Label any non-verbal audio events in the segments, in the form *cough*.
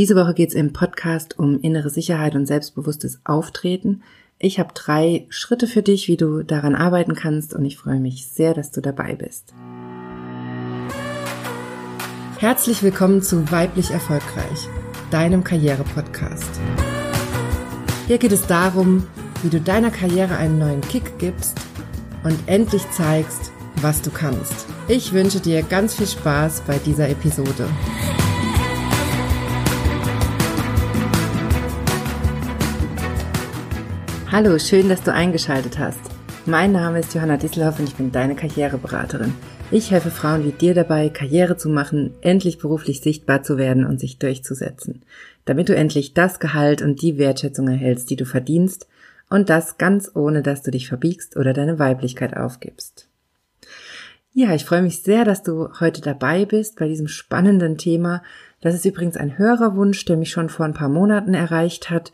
Diese Woche geht es im Podcast um innere Sicherheit und selbstbewusstes Auftreten. Ich habe drei Schritte für dich, wie du daran arbeiten kannst und ich freue mich sehr, dass du dabei bist. Herzlich willkommen zu Weiblich Erfolgreich, deinem Karriere-Podcast. Hier geht es darum, wie du deiner Karriere einen neuen Kick gibst und endlich zeigst, was du kannst. Ich wünsche dir ganz viel Spaß bei dieser Episode. Hallo, schön, dass du eingeschaltet hast. Mein Name ist Johanna Disselhoff und ich bin deine Karriereberaterin. Ich helfe Frauen wie dir dabei, Karriere zu machen, endlich beruflich sichtbar zu werden und sich durchzusetzen, damit du endlich das Gehalt und die Wertschätzung erhältst, die du verdienst und das ganz ohne, dass du dich verbiegst oder deine Weiblichkeit aufgibst. Ja, ich freue mich sehr, dass du heute dabei bist bei diesem spannenden Thema. Das ist übrigens ein Hörerwunsch, der mich schon vor ein paar Monaten erreicht hat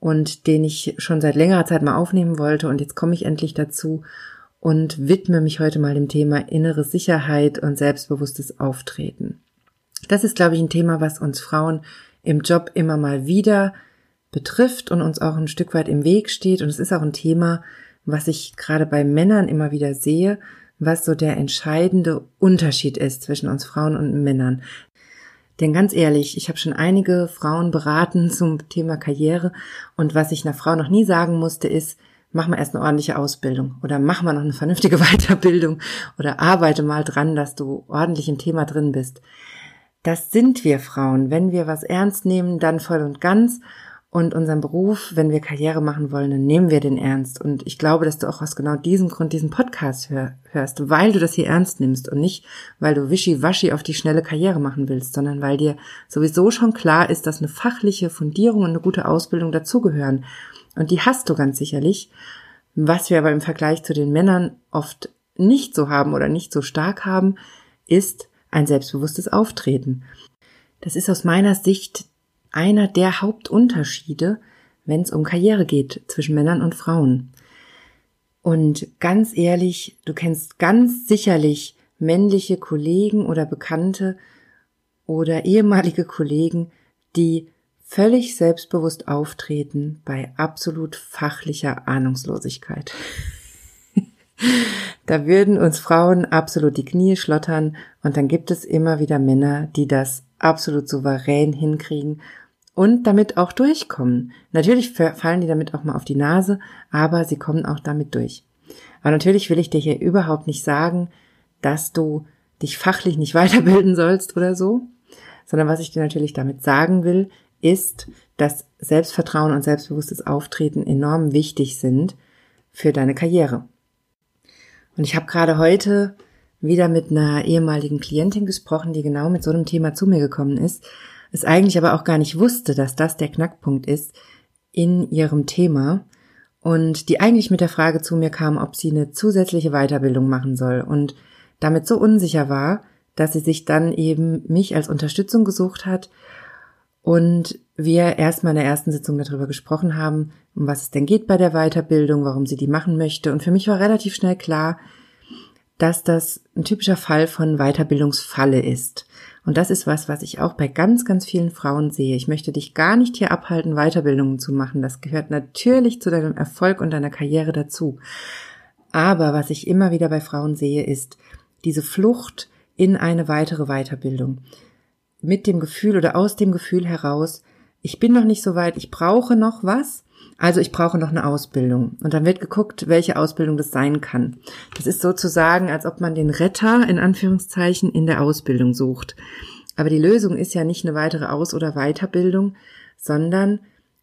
und den ich schon seit längerer Zeit mal aufnehmen wollte. Und jetzt komme ich endlich dazu und widme mich heute mal dem Thema innere Sicherheit und selbstbewusstes Auftreten. Das ist, glaube ich, ein Thema, was uns Frauen im Job immer mal wieder betrifft und uns auch ein Stück weit im Weg steht. Und es ist auch ein Thema, was ich gerade bei Männern immer wieder sehe, was so der entscheidende Unterschied ist zwischen uns Frauen und Männern. Denn ganz ehrlich, ich habe schon einige Frauen beraten zum Thema Karriere und was ich einer Frau noch nie sagen musste, ist, mach mal erst eine ordentliche Ausbildung oder mach mal noch eine vernünftige *laughs* Weiterbildung oder arbeite mal dran, dass du ordentlich im Thema drin bist. Das sind wir Frauen. Wenn wir was ernst nehmen, dann voll und ganz und unseren Beruf, wenn wir Karriere machen wollen, dann nehmen wir den ernst. Und ich glaube, dass du auch aus genau diesem Grund diesen Podcast hör, hörst, weil du das hier ernst nimmst und nicht, weil du wischiwaschi auf die schnelle Karriere machen willst, sondern weil dir sowieso schon klar ist, dass eine fachliche Fundierung und eine gute Ausbildung dazugehören. Und die hast du ganz sicherlich. Was wir aber im Vergleich zu den Männern oft nicht so haben oder nicht so stark haben, ist ein selbstbewusstes Auftreten. Das ist aus meiner Sicht einer der Hauptunterschiede, wenn es um Karriere geht zwischen Männern und Frauen. Und ganz ehrlich, du kennst ganz sicherlich männliche Kollegen oder Bekannte oder ehemalige Kollegen, die völlig selbstbewusst auftreten bei absolut fachlicher Ahnungslosigkeit. *laughs* da würden uns Frauen absolut die Knie schlottern und dann gibt es immer wieder Männer, die das absolut souverän hinkriegen und damit auch durchkommen. Natürlich fallen die damit auch mal auf die Nase, aber sie kommen auch damit durch. Aber natürlich will ich dir hier überhaupt nicht sagen, dass du dich fachlich nicht *laughs* weiterbilden sollst oder so, sondern was ich dir natürlich damit sagen will, ist, dass Selbstvertrauen und selbstbewusstes Auftreten enorm wichtig sind für deine Karriere. Und ich habe gerade heute wieder mit einer ehemaligen Klientin gesprochen, die genau mit so einem Thema zu mir gekommen ist, es eigentlich aber auch gar nicht wusste, dass das der Knackpunkt ist in ihrem Thema und die eigentlich mit der Frage zu mir kam, ob sie eine zusätzliche Weiterbildung machen soll und damit so unsicher war, dass sie sich dann eben mich als Unterstützung gesucht hat und wir erstmal in der ersten Sitzung darüber gesprochen haben, um was es denn geht bei der Weiterbildung, warum sie die machen möchte und für mich war relativ schnell klar, dass das ein typischer Fall von Weiterbildungsfalle ist. Und das ist was, was ich auch bei ganz, ganz vielen Frauen sehe. Ich möchte dich gar nicht hier abhalten, Weiterbildungen zu machen. Das gehört natürlich zu deinem Erfolg und deiner Karriere dazu. Aber was ich immer wieder bei Frauen sehe, ist diese Flucht in eine weitere Weiterbildung. Mit dem Gefühl oder aus dem Gefühl heraus, ich bin noch nicht so weit, ich brauche noch was also ich brauche noch eine Ausbildung. Und dann wird geguckt, welche Ausbildung das sein kann. Das ist sozusagen, als ob man den Retter in Anführungszeichen in der Ausbildung sucht. Aber die Lösung ist ja nicht eine weitere Aus- oder Weiterbildung, sondern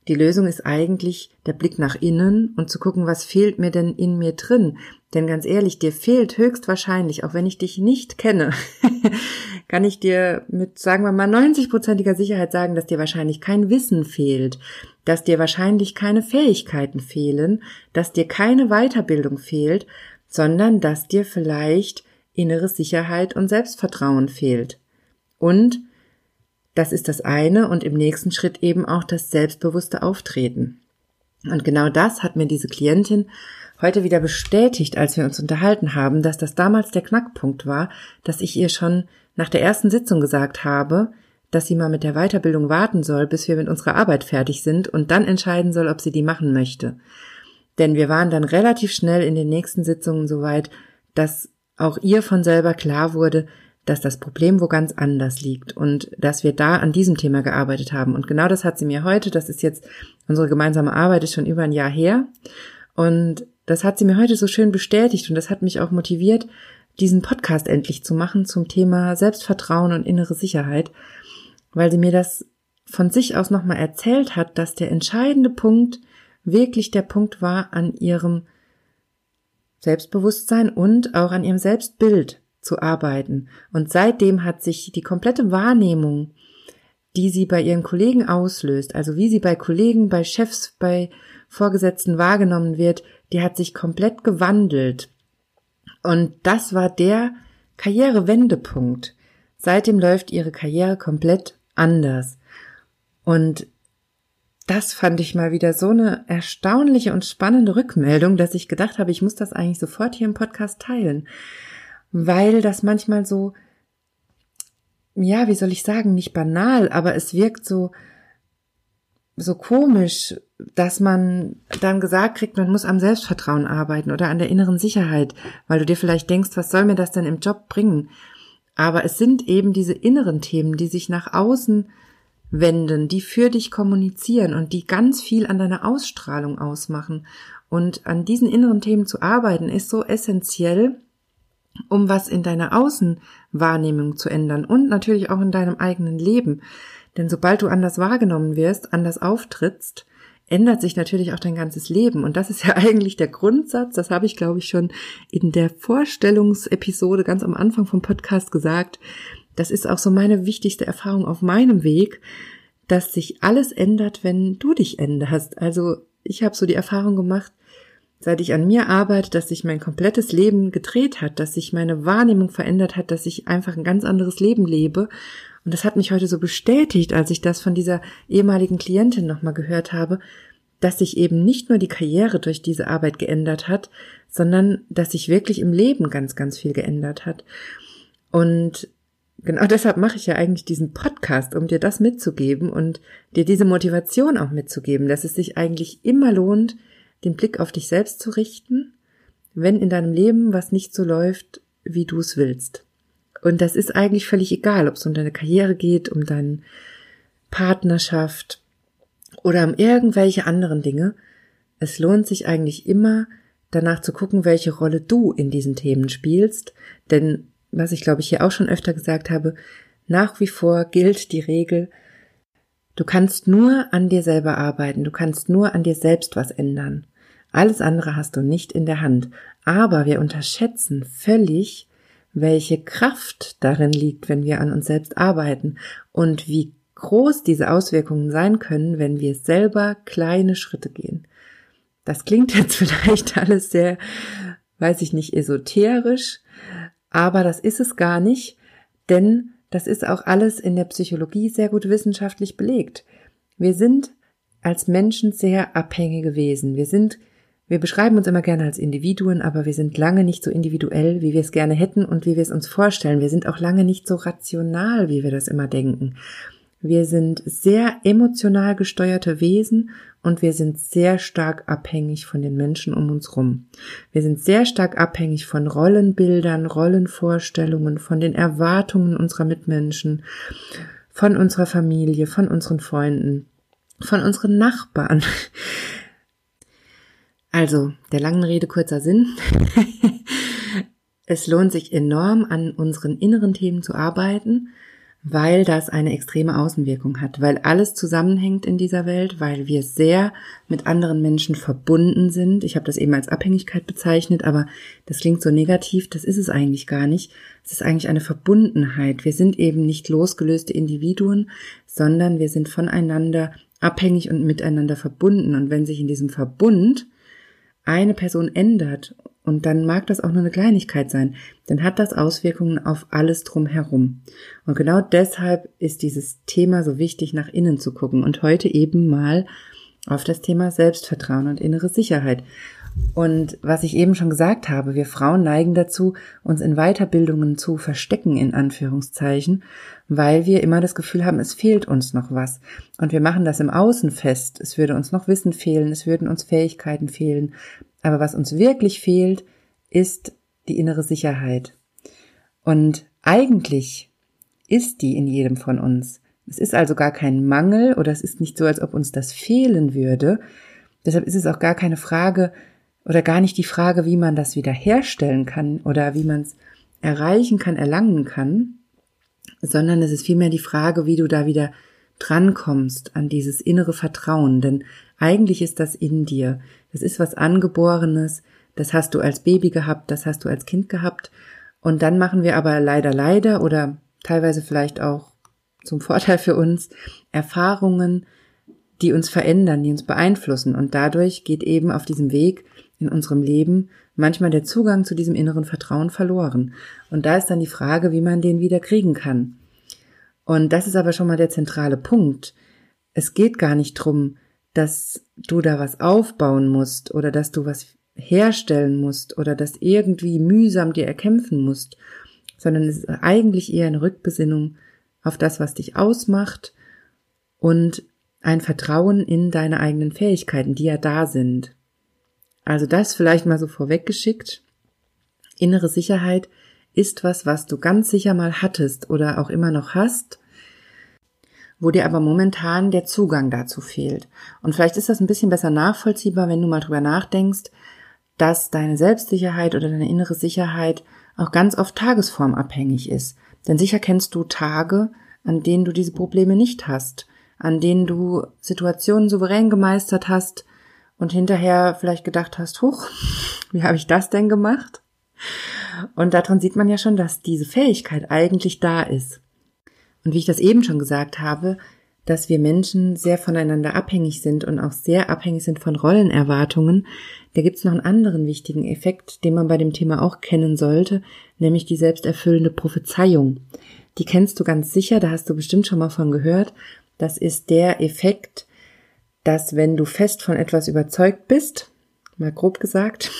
die Lösung ist eigentlich der Blick nach innen und zu gucken, was fehlt mir denn in mir drin. Denn ganz ehrlich, dir fehlt höchstwahrscheinlich, auch wenn ich dich nicht kenne, *laughs* kann ich dir mit, sagen wir mal, 90-prozentiger Sicherheit sagen, dass dir wahrscheinlich kein Wissen fehlt, dass dir wahrscheinlich keine Fähigkeiten fehlen, dass dir keine Weiterbildung fehlt, sondern dass dir vielleicht innere Sicherheit und Selbstvertrauen fehlt. Und das ist das eine und im nächsten Schritt eben auch das selbstbewusste Auftreten. Und genau das hat mir diese Klientin heute wieder bestätigt, als wir uns unterhalten haben, dass das damals der Knackpunkt war, dass ich ihr schon nach der ersten Sitzung gesagt habe, dass sie mal mit der Weiterbildung warten soll, bis wir mit unserer Arbeit fertig sind und dann entscheiden soll, ob sie die machen möchte. Denn wir waren dann relativ schnell in den nächsten Sitzungen soweit, dass auch ihr von selber klar wurde, dass das Problem wo ganz anders liegt und dass wir da an diesem Thema gearbeitet haben. Und genau das hat sie mir heute, das ist jetzt unsere gemeinsame Arbeit, ist schon über ein Jahr her. Und das hat sie mir heute so schön bestätigt und das hat mich auch motiviert, diesen Podcast endlich zu machen zum Thema Selbstvertrauen und innere Sicherheit, weil sie mir das von sich aus nochmal erzählt hat, dass der entscheidende Punkt wirklich der Punkt war an ihrem Selbstbewusstsein und auch an ihrem Selbstbild zu arbeiten. Und seitdem hat sich die komplette Wahrnehmung, die sie bei ihren Kollegen auslöst, also wie sie bei Kollegen, bei Chefs, bei Vorgesetzten wahrgenommen wird, die hat sich komplett gewandelt. Und das war der Karrierewendepunkt. Seitdem läuft ihre Karriere komplett anders. Und das fand ich mal wieder so eine erstaunliche und spannende Rückmeldung, dass ich gedacht habe, ich muss das eigentlich sofort hier im Podcast teilen weil das manchmal so, ja, wie soll ich sagen, nicht banal, aber es wirkt so, so komisch, dass man dann gesagt kriegt, man muss am Selbstvertrauen arbeiten oder an der inneren Sicherheit, weil du dir vielleicht denkst, was soll mir das denn im Job bringen? Aber es sind eben diese inneren Themen, die sich nach außen wenden, die für dich kommunizieren und die ganz viel an deiner Ausstrahlung ausmachen. Und an diesen inneren Themen zu arbeiten ist so essentiell, um was in deiner Außenwahrnehmung zu ändern und natürlich auch in deinem eigenen Leben. Denn sobald du anders wahrgenommen wirst, anders auftrittst, ändert sich natürlich auch dein ganzes Leben. Und das ist ja *laughs* eigentlich der Grundsatz, das habe ich, glaube ich, schon in der Vorstellungsepisode ganz am Anfang vom Podcast gesagt. Das ist auch so meine wichtigste Erfahrung auf meinem Weg, dass sich alles ändert, wenn du dich änderst. Also ich habe so die Erfahrung gemacht, seit ich an mir arbeite, dass sich mein komplettes Leben gedreht hat, dass sich meine Wahrnehmung verändert hat, dass ich einfach ein ganz anderes Leben lebe. Und das hat mich heute so bestätigt, als ich das von dieser ehemaligen Klientin nochmal gehört habe, dass sich eben nicht nur die Karriere durch diese Arbeit geändert hat, sondern dass sich wirklich im Leben ganz, ganz viel geändert hat. Und genau *laughs* deshalb mache ich ja eigentlich diesen Podcast, um dir das mitzugeben und dir diese Motivation auch mitzugeben, dass es sich eigentlich immer lohnt, den Blick auf dich selbst zu richten, wenn in deinem Leben was nicht so läuft, wie du es willst. Und das ist eigentlich völlig egal, ob es um deine Karriere geht, um deine Partnerschaft oder um irgendwelche anderen Dinge. Es lohnt sich eigentlich immer, danach zu gucken, welche Rolle du in diesen Themen spielst. Denn, was ich glaube ich hier auch schon öfter gesagt habe, nach wie vor gilt die Regel, du kannst nur an dir selber arbeiten, du kannst nur an dir selbst was ändern. Alles andere hast du nicht in der Hand. Aber wir unterschätzen völlig, welche Kraft darin liegt, wenn wir an uns selbst arbeiten und wie groß diese Auswirkungen sein können, wenn wir selber kleine Schritte gehen. Das klingt jetzt *laughs* vielleicht alles sehr, weiß ich nicht, esoterisch, aber das ist es gar nicht, denn das ist auch alles in der Psychologie sehr gut wissenschaftlich belegt. Wir sind als Menschen sehr abhängige Wesen. Wir sind wir beschreiben uns immer gerne als Individuen, aber wir sind lange nicht so individuell, wie wir es gerne hätten und wie wir es uns vorstellen. Wir sind auch lange nicht so rational, wie wir das immer denken. Wir sind sehr emotional gesteuerte Wesen und wir sind sehr stark abhängig von den Menschen um uns rum. Wir sind sehr stark abhängig von Rollenbildern, Rollenvorstellungen, von den Erwartungen unserer Mitmenschen, von unserer Familie, von unseren Freunden, von unseren Nachbarn. Also, der langen Rede kurzer Sinn. *laughs* es lohnt sich enorm, an unseren inneren Themen zu arbeiten, weil das eine extreme Außenwirkung hat, weil alles zusammenhängt in dieser Welt, weil wir sehr mit anderen Menschen verbunden sind. Ich habe das eben als Abhängigkeit bezeichnet, aber das klingt so negativ, das ist es eigentlich gar nicht. Es ist eigentlich eine Verbundenheit. Wir sind eben nicht losgelöste Individuen, sondern wir sind voneinander abhängig und miteinander verbunden. Und wenn sich in diesem Verbund eine Person ändert, und dann mag das auch nur eine Kleinigkeit sein, dann hat das Auswirkungen auf alles drumherum. Und genau deshalb ist dieses Thema so wichtig, nach innen zu gucken und heute eben mal auf das Thema Selbstvertrauen und innere Sicherheit. Und was ich eben schon gesagt habe, wir Frauen neigen dazu, uns in Weiterbildungen zu verstecken, in Anführungszeichen, weil wir immer das Gefühl haben, es fehlt uns noch was. Und wir machen das im Außen fest. Es würde uns noch Wissen fehlen, es würden uns Fähigkeiten fehlen. Aber was uns wirklich fehlt, ist die innere Sicherheit. Und eigentlich ist die in jedem von uns. Es ist also gar kein Mangel oder es ist nicht so, als ob uns das fehlen würde. Deshalb ist es auch gar keine Frage, oder gar nicht die Frage, wie man das wieder herstellen kann oder wie man es erreichen kann, erlangen kann, sondern es ist vielmehr die Frage, wie du da wieder drankommst an dieses innere Vertrauen, denn eigentlich ist das in dir. Das ist was Angeborenes, das hast du als Baby gehabt, das hast du als Kind gehabt. Und dann machen wir aber leider, leider oder teilweise vielleicht auch zum Vorteil für uns Erfahrungen, die uns verändern, die uns beeinflussen. Und dadurch geht eben auf diesem Weg in unserem Leben manchmal der Zugang zu diesem inneren Vertrauen verloren. Und da ist dann die Frage, wie man den wieder kriegen kann. Und das ist aber schon mal der zentrale Punkt. Es geht gar nicht drum, dass du da was aufbauen musst oder dass du was herstellen musst oder das irgendwie mühsam dir erkämpfen musst, sondern es ist eigentlich eher eine Rückbesinnung auf das, was dich ausmacht und ein Vertrauen in deine eigenen Fähigkeiten, die ja da sind. Also das vielleicht mal so vorweggeschickt. Innere Sicherheit ist was, was du ganz sicher mal hattest oder auch immer noch hast, wo dir aber momentan der Zugang dazu fehlt. Und vielleicht ist das ein bisschen besser nachvollziehbar, wenn du mal drüber nachdenkst, dass deine Selbstsicherheit oder deine innere Sicherheit auch ganz oft tagesformabhängig ist. Denn sicher kennst du Tage, an denen du diese Probleme nicht hast, an denen du Situationen souverän gemeistert hast, und hinterher vielleicht gedacht hast, huch, *laughs* wie habe ich das denn gemacht? Und daran sieht man ja schon, dass diese Fähigkeit eigentlich da ist. Und wie ich das eben schon gesagt habe, dass wir Menschen sehr voneinander abhängig sind und auch sehr abhängig sind von Rollenerwartungen, da gibt es noch einen anderen wichtigen Effekt, den man bei dem Thema auch kennen sollte, nämlich die selbsterfüllende Prophezeiung. Die kennst du ganz sicher, da hast du bestimmt schon mal von gehört. Das ist der Effekt, dass wenn du fest von etwas überzeugt bist, mal grob gesagt,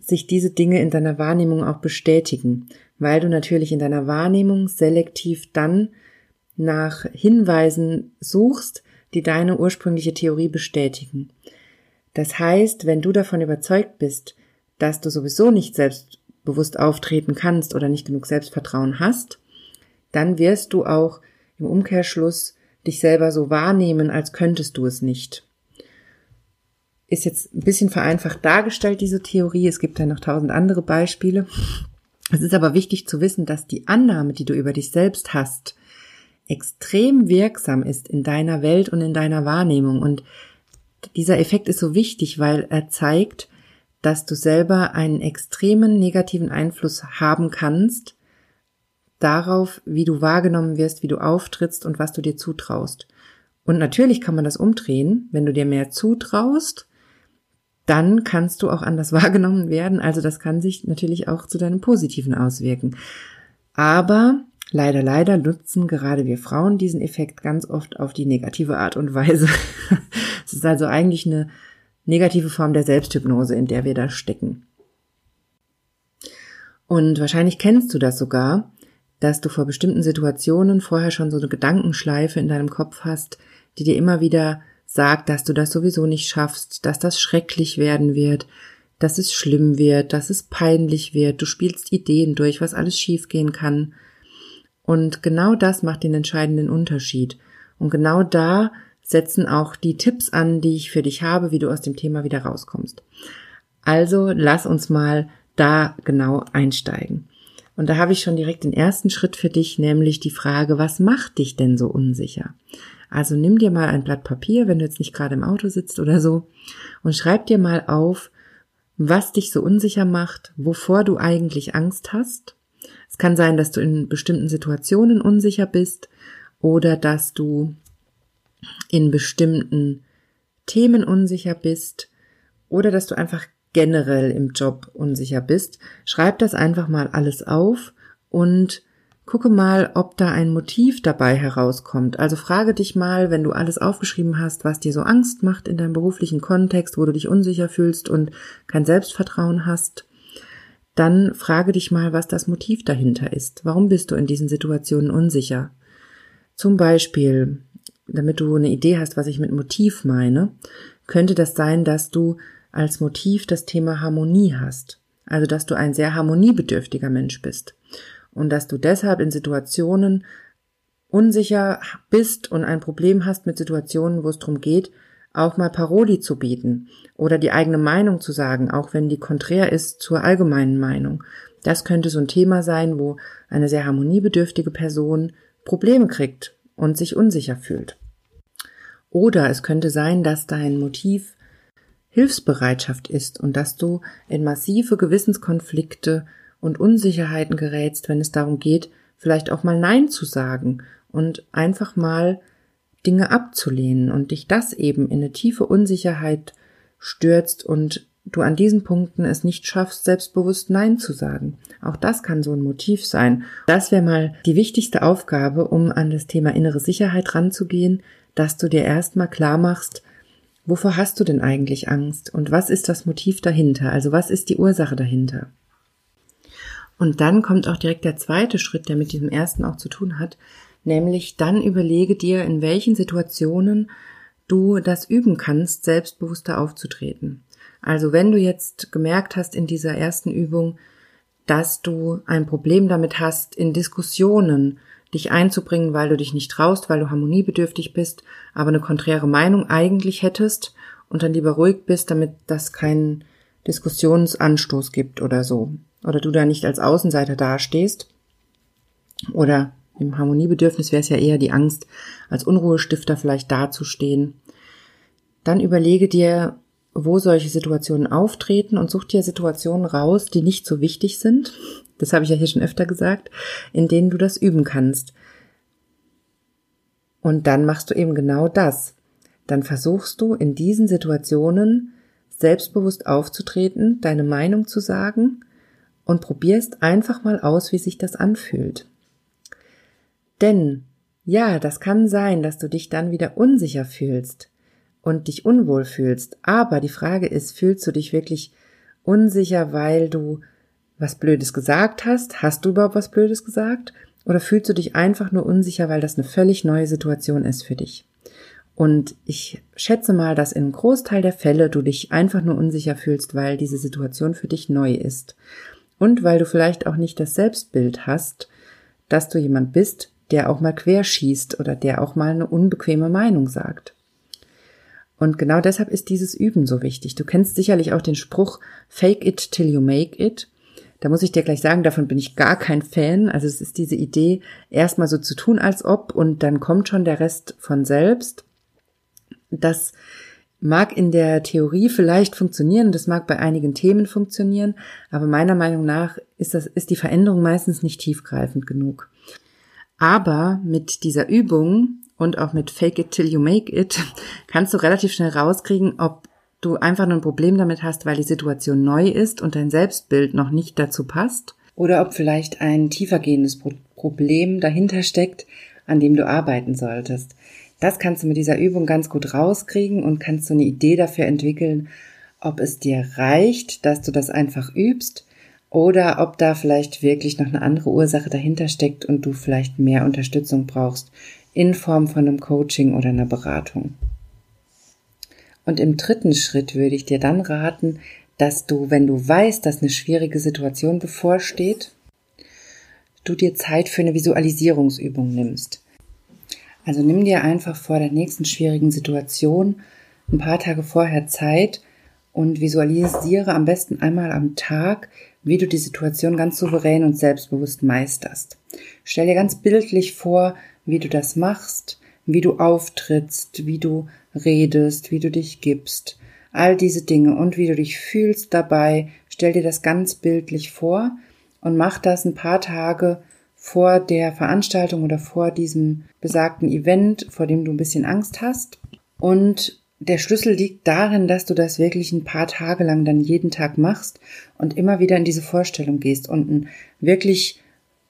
sich diese Dinge in deiner Wahrnehmung auch bestätigen, weil du natürlich in deiner Wahrnehmung selektiv dann nach Hinweisen suchst, die deine ursprüngliche Theorie bestätigen. Das heißt, wenn du davon überzeugt bist, dass du sowieso nicht selbstbewusst auftreten kannst oder nicht genug Selbstvertrauen hast, dann wirst du auch im Umkehrschluss dich selber so wahrnehmen, als könntest du es nicht. Ist jetzt ein bisschen vereinfacht dargestellt, diese Theorie. Es gibt ja noch tausend andere Beispiele. Es ist aber wichtig zu wissen, dass die Annahme, die du über dich selbst hast, extrem wirksam ist in deiner Welt und in deiner Wahrnehmung. Und dieser Effekt ist so wichtig, weil er zeigt, dass du selber einen extremen negativen Einfluss haben kannst darauf, wie du wahrgenommen wirst, wie du auftrittst und was du dir zutraust. Und natürlich kann man das umdrehen, wenn du dir mehr zutraust, dann kannst du auch anders *laughs* wahrgenommen werden. Also das kann sich natürlich auch zu deinem Positiven auswirken. Aber leider, leider nutzen gerade wir Frauen diesen Effekt ganz oft auf die negative Art und Weise. *laughs* Es ist also eigentlich eine negative Form der Selbsthypnose, in der wir da stecken. Und wahrscheinlich kennst du das sogar, dass du vor bestimmten Situationen vorher schon so eine Gedankenschleife in deinem Kopf hast, die dir immer wieder sagt, dass du das sowieso nicht schaffst, dass das schrecklich werden wird, dass es schlimm wird, dass es peinlich wird, du spielst Ideen durch, was alles schiefgehen kann. Und genau das macht den entscheidenden Unterschied. Und genau da setzen auch die Tipps an, die ich für dich habe, wie du aus dem Thema wieder rauskommst. Also lass uns mal da genau einsteigen. Und da habe ich schon direkt den ersten Schritt für dich, nämlich die Frage, was macht dich denn so unsicher? Also nimm dir mal ein Blatt Papier, wenn du jetzt nicht gerade im Auto sitzt oder so, und schreib dir mal auf, was dich so unsicher macht, wovor du eigentlich Angst hast. Es kann sein, dass du in bestimmten Situationen unsicher bist oder dass du in bestimmten Themen unsicher bist oder dass du einfach generell im Job unsicher bist, schreib das einfach mal alles auf und Gucke mal, ob da ein Motiv dabei herauskommt. Also frage dich mal, wenn du alles aufgeschrieben hast, was dir so Angst macht in deinem beruflichen Kontext, wo du dich unsicher fühlst und kein Selbstvertrauen hast, dann frage dich mal, was das Motiv dahinter ist. Warum bist du in diesen Situationen unsicher? Zum Beispiel, damit du eine Idee hast, was ich mit Motiv meine, könnte das sein, dass du als Motiv das Thema Harmonie hast. Also, dass du ein sehr harmoniebedürftiger Mensch bist und dass du deshalb in Situationen unsicher bist und ein Problem hast mit Situationen, wo es darum geht, auch mal Paroli zu bieten oder die eigene Meinung zu sagen, auch wenn die konträr ist zur allgemeinen Meinung. Das könnte so ein Thema sein, wo eine sehr harmoniebedürftige Person Probleme kriegt und sich unsicher fühlt. Oder es könnte sein, dass dein Motiv Hilfsbereitschaft ist und dass du in massive Gewissenskonflikte und Unsicherheiten gerätst, wenn es darum geht, vielleicht auch mal Nein zu sagen und einfach mal Dinge abzulehnen und dich das eben in eine tiefe Unsicherheit stürzt und du an diesen Punkten es nicht schaffst, selbstbewusst Nein zu sagen. Auch das kann so ein Motiv sein. Das wäre mal die wichtigste Aufgabe, um an das Thema innere Sicherheit ranzugehen, dass du dir erstmal klar machst, wovor hast du denn eigentlich Angst und was ist das Motiv dahinter? Also was ist die Ursache dahinter? Und dann kommt auch direkt der zweite Schritt, der mit diesem ersten auch zu tun hat, nämlich dann überlege dir, in welchen Situationen du das üben kannst, selbstbewusster aufzutreten. Also wenn du jetzt gemerkt hast in dieser ersten Übung, dass du ein Problem damit hast, in Diskussionen dich einzubringen, weil du dich nicht traust, weil du harmoniebedürftig bist, aber eine konträre Meinung eigentlich hättest und dann lieber ruhig bist, damit das keinen Diskussionsanstoß gibt oder so oder du da nicht als Außenseiter dastehst oder im Harmoniebedürfnis wäre es ja eher die Angst, als Unruhestifter vielleicht dazustehen. Dann überlege dir, wo solche Situationen auftreten und such dir Situationen raus, die nicht so wichtig sind. Das habe ich ja hier schon öfter gesagt, in denen du das üben kannst. Und dann machst du eben genau das. Dann versuchst du in diesen Situationen selbstbewusst aufzutreten, deine Meinung zu sagen und probierst einfach mal aus, wie sich das anfühlt. Denn ja, das kann sein, dass du dich dann wieder unsicher fühlst und dich unwohl fühlst. Aber die Frage ist, fühlst du dich wirklich unsicher, weil du was Blödes gesagt hast? Hast du überhaupt was Blödes gesagt? Oder fühlst du dich einfach nur unsicher, weil das eine völlig neue Situation ist für dich? Und ich schätze mal, dass in einem Großteil der Fälle du dich einfach nur unsicher fühlst, weil diese Situation für dich neu ist und weil du vielleicht auch nicht das Selbstbild hast, dass du jemand bist, der auch mal querschießt oder der auch mal eine unbequeme Meinung sagt. Und genau deshalb ist dieses Üben so wichtig. Du kennst sicherlich auch den Spruch Fake it till you make it. Da muss ich dir gleich sagen, davon bin ich gar kein Fan. Also es ist diese Idee, erstmal so zu tun, als ob und dann kommt schon der Rest von selbst. Das mag in der Theorie vielleicht funktionieren, das mag bei einigen Themen funktionieren, aber meiner Meinung nach ist das, ist die Veränderung meistens nicht tiefgreifend genug. Aber mit dieser Übung und auch mit Fake it till you make it *laughs* kannst du relativ schnell rauskriegen, ob du einfach nur ein Problem damit hast, weil die Situation neu ist und dein Selbstbild noch nicht dazu passt, oder ob vielleicht ein tiefergehendes Problem dahinter steckt, an dem du arbeiten solltest. Das kannst du mit dieser Übung ganz gut rauskriegen und kannst so eine Idee dafür entwickeln, ob es dir reicht, dass du das einfach übst oder ob da vielleicht wirklich noch eine andere Ursache dahinter steckt und du vielleicht mehr Unterstützung brauchst in Form von einem Coaching oder einer Beratung. Und im dritten Schritt würde ich dir dann raten, dass du, wenn du weißt, dass eine schwierige Situation bevorsteht, du dir Zeit für eine Visualisierungsübung nimmst. Also nimm dir einfach vor der nächsten schwierigen Situation ein paar Tage vorher Zeit und visualisiere am besten einmal am Tag, wie du die Situation ganz souverän und selbstbewusst meisterst. Stell dir ganz bildlich vor, wie du das machst, wie du auftrittst, wie du redest, wie du dich gibst, all diese Dinge und wie du dich fühlst dabei. Stell dir das ganz bildlich vor und mach das ein paar Tage vor der Veranstaltung oder vor diesem besagten Event, vor dem du ein bisschen Angst hast. Und der Schlüssel liegt darin, dass du das wirklich ein paar Tage lang dann jeden Tag machst und immer wieder in diese Vorstellung gehst und ein wirklich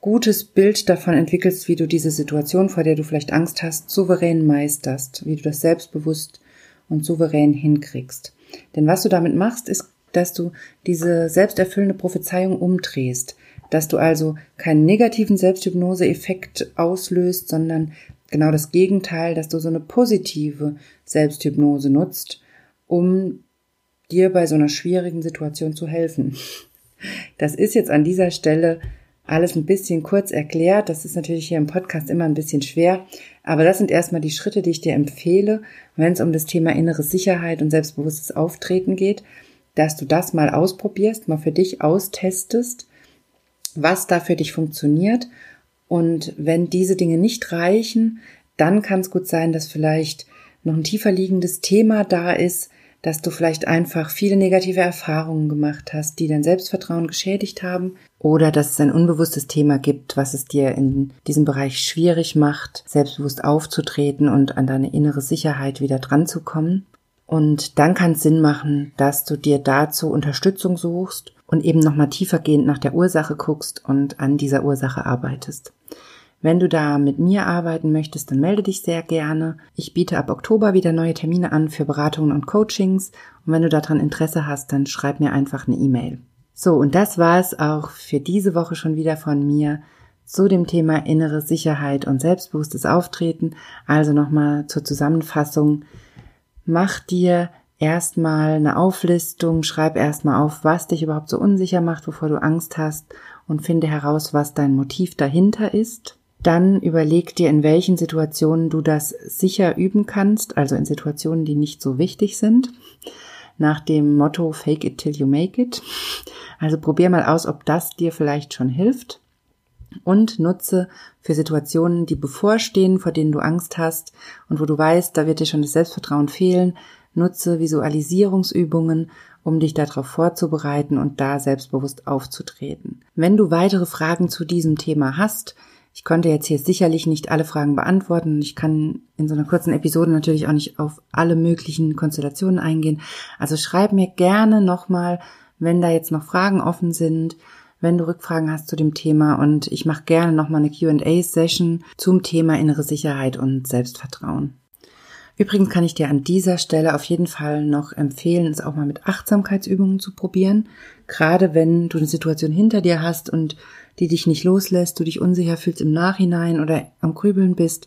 gutes Bild davon entwickelst, wie du diese Situation, vor der du vielleicht Angst hast, souverän meisterst, wie du das selbstbewusst und souverän hinkriegst. Denn was du damit machst, ist, dass du diese selbsterfüllende Prophezeiung umdrehst, dass du also keinen negativen Selbsthypnose-Effekt auslöst, sondern genau das Gegenteil, dass du so eine positive Selbsthypnose nutzt, um dir bei so einer schwierigen Situation zu helfen. Das ist jetzt an dieser Stelle alles ein bisschen kurz erklärt. Das ist natürlich hier im Podcast immer ein bisschen schwer. Aber das sind erstmal die Schritte, die ich dir empfehle, wenn es um das Thema innere Sicherheit und selbstbewusstes Auftreten geht, dass du das mal ausprobierst, mal für dich austestest, was da für dich funktioniert. Und wenn diese Dinge nicht reichen, dann kann es gut sein, dass vielleicht noch ein tiefer liegendes Thema da ist, dass du vielleicht einfach viele negative Erfahrungen gemacht hast, die dein Selbstvertrauen geschädigt haben, oder dass es ein unbewusstes Thema gibt, was es dir in diesem Bereich schwierig macht, selbstbewusst aufzutreten und an deine innere Sicherheit wieder dran zu kommen. Und dann kann es Sinn machen, dass du dir dazu Unterstützung suchst und eben nochmal tiefergehend nach der Ursache guckst und an dieser Ursache arbeitest. Wenn du da mit mir arbeiten möchtest, dann melde dich sehr gerne. Ich biete ab Oktober wieder neue Termine an für Beratungen und Coachings. Und wenn du daran Interesse hast, dann schreib mir einfach eine E-Mail. So, und das war es auch für diese Woche schon wieder von mir zu dem Thema innere Sicherheit und selbstbewusstes Auftreten. Also nochmal zur Zusammenfassung. Mach dir erstmal eine Auflistung, schreib erstmal auf, was dich überhaupt so unsicher macht, wovor du Angst hast und finde heraus, was dein Motiv dahinter ist. Dann überleg dir, in welchen Situationen du das sicher üben kannst, also in Situationen, die nicht so wichtig sind. Nach dem Motto Fake it till you make it. Also probier mal aus, ob das dir vielleicht schon hilft. Und nutze für Situationen, die bevorstehen, vor denen du Angst hast und wo du weißt, da wird dir schon das Selbstvertrauen fehlen, nutze Visualisierungsübungen, um dich darauf vorzubereiten und da selbstbewusst aufzutreten. Wenn du weitere Fragen zu diesem Thema hast, ich konnte jetzt hier sicherlich nicht alle Fragen beantworten. Ich kann in so einer kurzen Episode natürlich auch nicht auf alle möglichen Konstellationen eingehen. Also schreib mir gerne nochmal, wenn da jetzt noch Fragen offen sind, wenn du Rückfragen hast zu dem Thema und ich mache gerne nochmal eine QA-Session zum Thema innere Sicherheit und Selbstvertrauen. Übrigens kann ich dir an dieser Stelle auf jeden Fall noch empfehlen, es auch mal mit Achtsamkeitsübungen zu probieren. Gerade wenn du eine Situation hinter dir hast und die dich nicht loslässt, du dich unsicher fühlst im Nachhinein oder am Grübeln bist,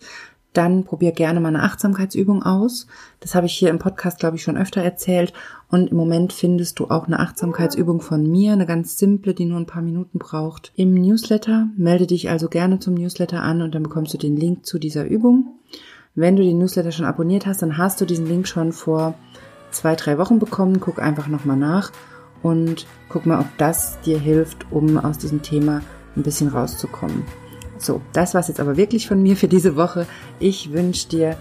dann probier gerne mal eine Achtsamkeitsübung aus. Das habe ich hier im Podcast, glaube ich, schon öfter erzählt. Und im Moment findest du auch eine Achtsamkeitsübung von mir, eine ganz simple, die nur ein paar Minuten braucht, im Newsletter. Melde dich also gerne zum Newsletter an und dann bekommst du den Link zu dieser Übung. Wenn du den Newsletter schon abonniert hast, dann hast du diesen Link schon vor zwei, drei Wochen bekommen. Guck einfach nochmal nach und guck mal, ob das dir hilft, um aus diesem Thema ein bisschen rauszukommen. So, das war's jetzt aber wirklich von mir für diese Woche. Ich wünsche dir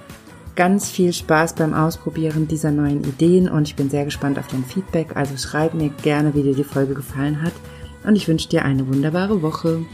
ganz viel Spaß beim Ausprobieren dieser neuen Ideen und ich bin sehr gespannt auf dein Feedback. Also schreib mir gerne, wie dir die Folge gefallen hat und ich wünsche dir eine wunderbare Woche.